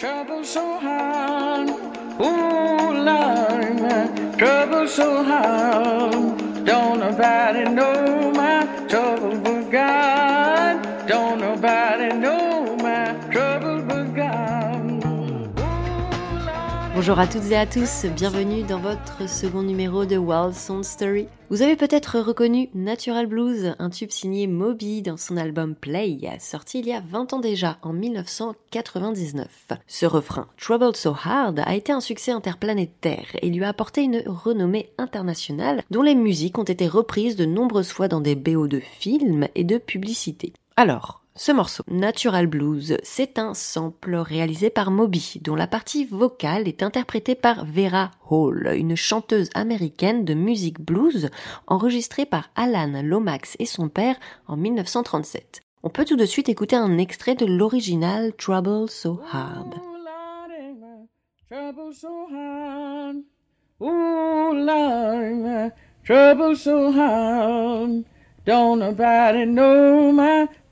Trouble so hard, ooh Lord, trouble so hard. Don't nobody know my trouble but God. Don't nobody. Bonjour à toutes et à tous, bienvenue dans votre second numéro de Wild Sound Story. Vous avez peut-être reconnu Natural Blues, un tube signé Moby dans son album Play, sorti il y a 20 ans déjà, en 1999. Ce refrain, Trouble So Hard, a été un succès interplanétaire et lui a apporté une renommée internationale dont les musiques ont été reprises de nombreuses fois dans des BO de films et de publicités. Alors, ce morceau, Natural Blues, c'est un sample réalisé par Moby, dont la partie vocale est interprétée par Vera Hall, une chanteuse américaine de musique blues, enregistrée par Alan Lomax et son père en 1937. On peut tout de suite écouter un extrait de l'original Trouble So Hard.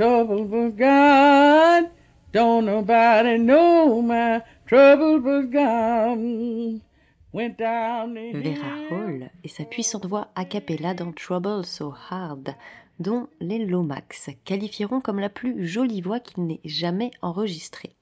Trouble but God. Don't nobody know my trouble but God. Vera Hall et sa puissante voix a cappella dans Trouble So Hard, dont les Lomax qualifieront comme la plus jolie voix qu'il n'ait jamais enregistrée.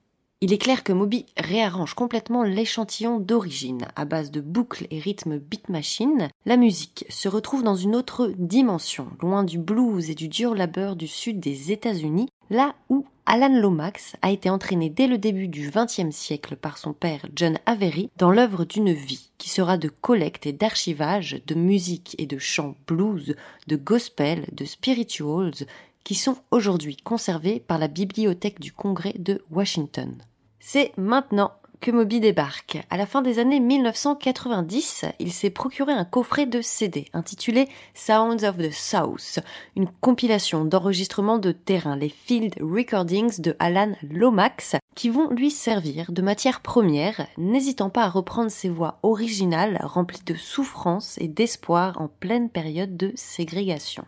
Il est clair que Moby réarrange complètement l'échantillon d'origine. À base de boucles et rythmes beat machine, la musique se retrouve dans une autre dimension, loin du blues et du dur labeur du sud des États-Unis, là où Alan Lomax a été entraîné dès le début du XXe siècle par son père John Avery dans l'œuvre d'une vie qui sera de collecte et d'archivage de musique et de chants blues, de gospel, de spirituals qui sont aujourd'hui conservés par la Bibliothèque du Congrès de Washington. C'est maintenant que Moby débarque. À la fin des années 1990, il s'est procuré un coffret de CD intitulé Sounds of the South, une compilation d'enregistrements de terrain, les field recordings de Alan Lomax, qui vont lui servir de matière première, n'hésitant pas à reprendre ses voix originales remplies de souffrance et d'espoir en pleine période de ségrégation.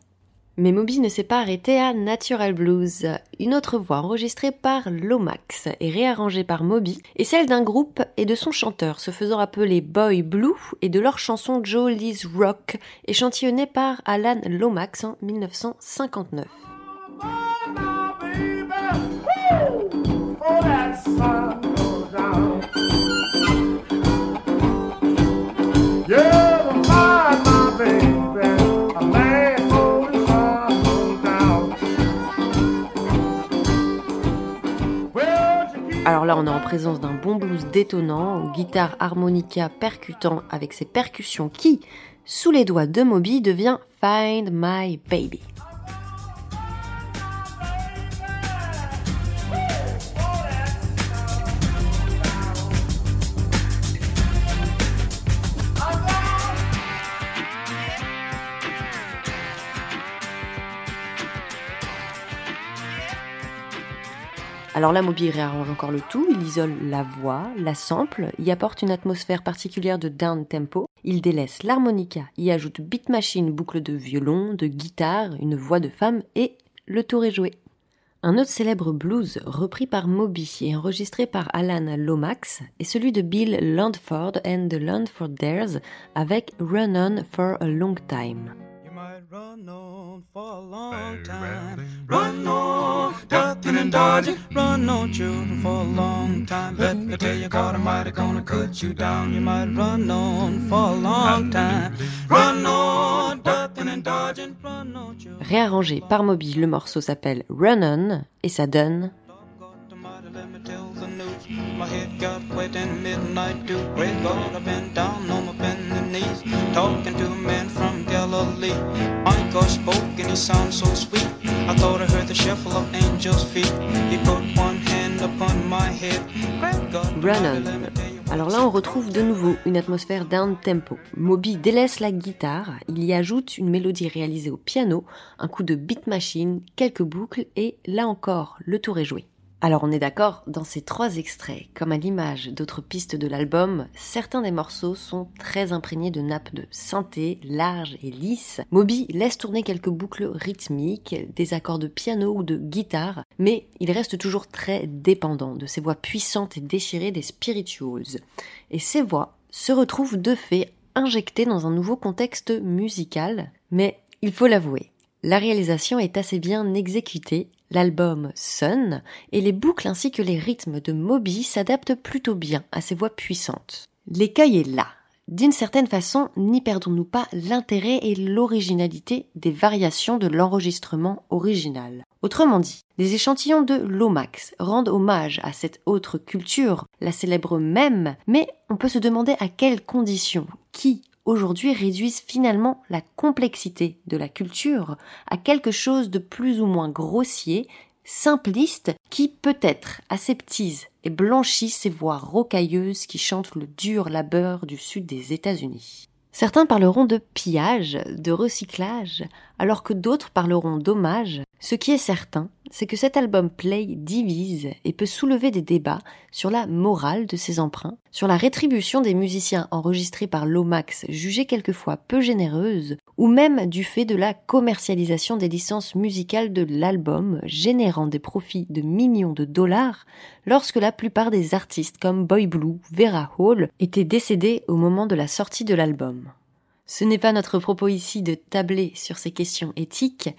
Mais Moby ne s'est pas arrêté à Natural Blues. Une autre voix enregistrée par Lomax et réarrangée par Moby est celle d'un groupe et de son chanteur se faisant appeler Boy Blue et de leur chanson Joe Lee's Rock échantillonnée par Alan Lomax en 1959. Alors là, on est en présence d'un bon blues détonnant, guitare harmonica percutant avec ses percussions qui, sous les doigts de Moby, devient Find My Baby. Alors là, Moby réarrange encore le tout, il isole la voix, la sample, y apporte une atmosphère particulière de down tempo, il délaisse l'harmonica, y ajoute beat machine, boucle de violon, de guitare, une voix de femme et le tour est joué. Un autre célèbre blues repris par Moby et enregistré par Alan Lomax est celui de Bill Landford and the Landforders avec Run On for a Long Time. For a long time. Run on, ducking and dodging. Run on, children, for a long time. Let me tell you, God Almighty gonna cut you down. You might run on for a long time. Run on, ducking and dodging. Run on, children. Réarrangé par Moby, le morceau s'appelle Run On et ça donne. My head got wet in midnight dew. Great God, I've been down on my bending knees, talking to a man from Galilee. My God spoke and he sounds so sweet. I thought I heard the shuffle of angels' feet. He put one hand upon my head. Run On. Alors là, on retrouve de nouveau une atmosphère down tempo. Moby délaisse la guitare, il y ajoute une mélodie réalisée au piano, un coup de beat machine, quelques boucles et là encore, le tour est joué. Alors on est d'accord, dans ces trois extraits, comme à l'image d'autres pistes de l'album, certains des morceaux sont très imprégnés de nappes de synthé larges et lisses. Moby laisse tourner quelques boucles rythmiques, des accords de piano ou de guitare, mais il reste toujours très dépendant de ces voix puissantes et déchirées des spirituals. Et ces voix se retrouvent de fait injectées dans un nouveau contexte musical, mais il faut l'avouer, la réalisation est assez bien exécutée, l'album sonne, et les boucles ainsi que les rythmes de Moby s'adaptent plutôt bien à ces voix puissantes. L'écueil est là. D'une certaine façon, n'y perdons-nous pas l'intérêt et l'originalité des variations de l'enregistrement original. Autrement dit, les échantillons de Lomax rendent hommage à cette autre culture, la célèbre même, mais on peut se demander à quelles conditions, qui, aujourd'hui réduisent finalement la complexité de la culture à quelque chose de plus ou moins grossier, simpliste, qui peut-être aseptise et blanchit ces voix rocailleuses qui chantent le dur labeur du sud des États-Unis. Certains parleront de pillage, de recyclage, alors que d'autres parleront d'hommage. Ce qui est certain, c'est que cet album Play divise et peut soulever des débats sur la morale de ses emprunts, sur la rétribution des musiciens enregistrés par Lomax jugée quelquefois peu généreuse, ou même du fait de la commercialisation des licences musicales de l'album générant des profits de millions de dollars lorsque la plupart des artistes comme Boy Blue, Vera Hall étaient décédés au moment de la sortie de l'album. Ce n'est pas notre propos ici de tabler sur ces questions éthiques,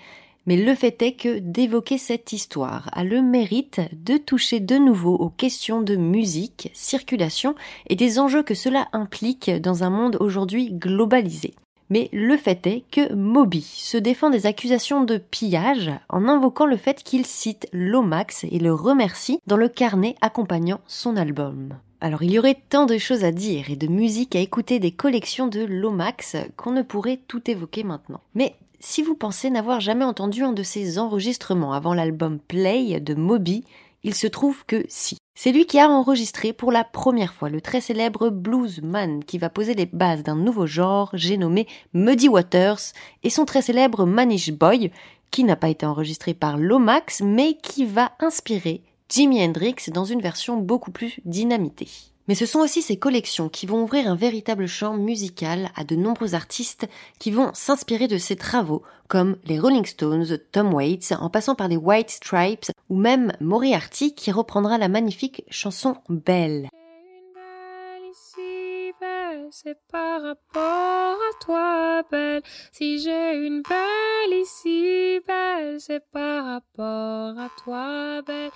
mais le fait est que d'évoquer cette histoire a le mérite de toucher de nouveau aux questions de musique, circulation et des enjeux que cela implique dans un monde aujourd'hui globalisé. Mais le fait est que Moby se défend des accusations de pillage en invoquant le fait qu'il cite Lomax et le remercie dans le carnet accompagnant son album. Alors il y aurait tant de choses à dire et de musique à écouter des collections de Lomax qu'on ne pourrait tout évoquer maintenant. Mais si vous pensez n'avoir jamais entendu un de ses enregistrements avant l'album Play de Moby, il se trouve que si. C'est lui qui a enregistré pour la première fois le très célèbre bluesman qui va poser les bases d'un nouveau genre, j'ai nommé Muddy Waters, et son très célèbre Manish Boy, qui n'a pas été enregistré par Lomax, mais qui va inspirer Jimi Hendrix dans une version beaucoup plus dynamitée. Mais ce sont aussi ces collections qui vont ouvrir un véritable champ musical à de nombreux artistes qui vont s'inspirer de ses travaux, comme les Rolling Stones, Tom Waits, en passant par les White Stripes, ou même Moriarty qui reprendra la magnifique chanson Belle c'est par rapport à toi, belle. Si j'ai une belle ici, belle, c'est par rapport à toi, belle.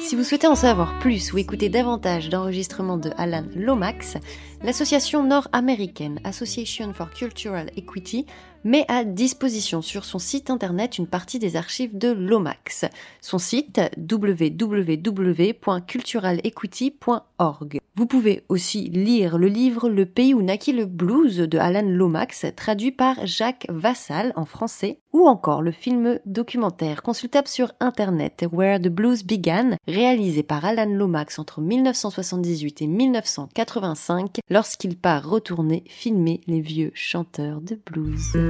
Si vous souhaitez en savoir plus ou écouter davantage d'enregistrements de Alan Lomax, l'association nord-américaine Association for Cultural Equity met à disposition sur son site internet une partie des archives de Lomax. Son site www.culturalequity.org. Vous pouvez aussi lire le livre Le pays où naquit le blues de Alan Lomax, traduit par Jacques Vassal en français, ou encore le film documentaire consultable sur internet Where the Blues Began, réalisé par Alan Lomax entre 1978 et 1985, lorsqu'il part retourner filmer les vieux chanteurs de blues.